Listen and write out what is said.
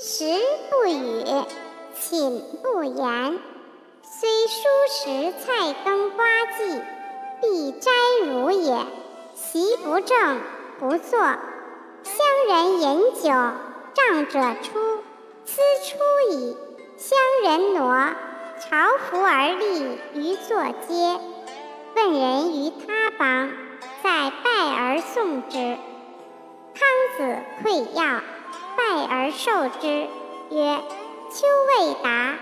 食不语，寝不言。虽蔬食菜羹瓜绩，必摘如也。席不正，不坐。乡人饮酒，仗者出。斯出矣。乡人挪，朝服而立于坐阶。问人于他邦，在拜而送之。康子馈要，受之，曰：“丘未达，”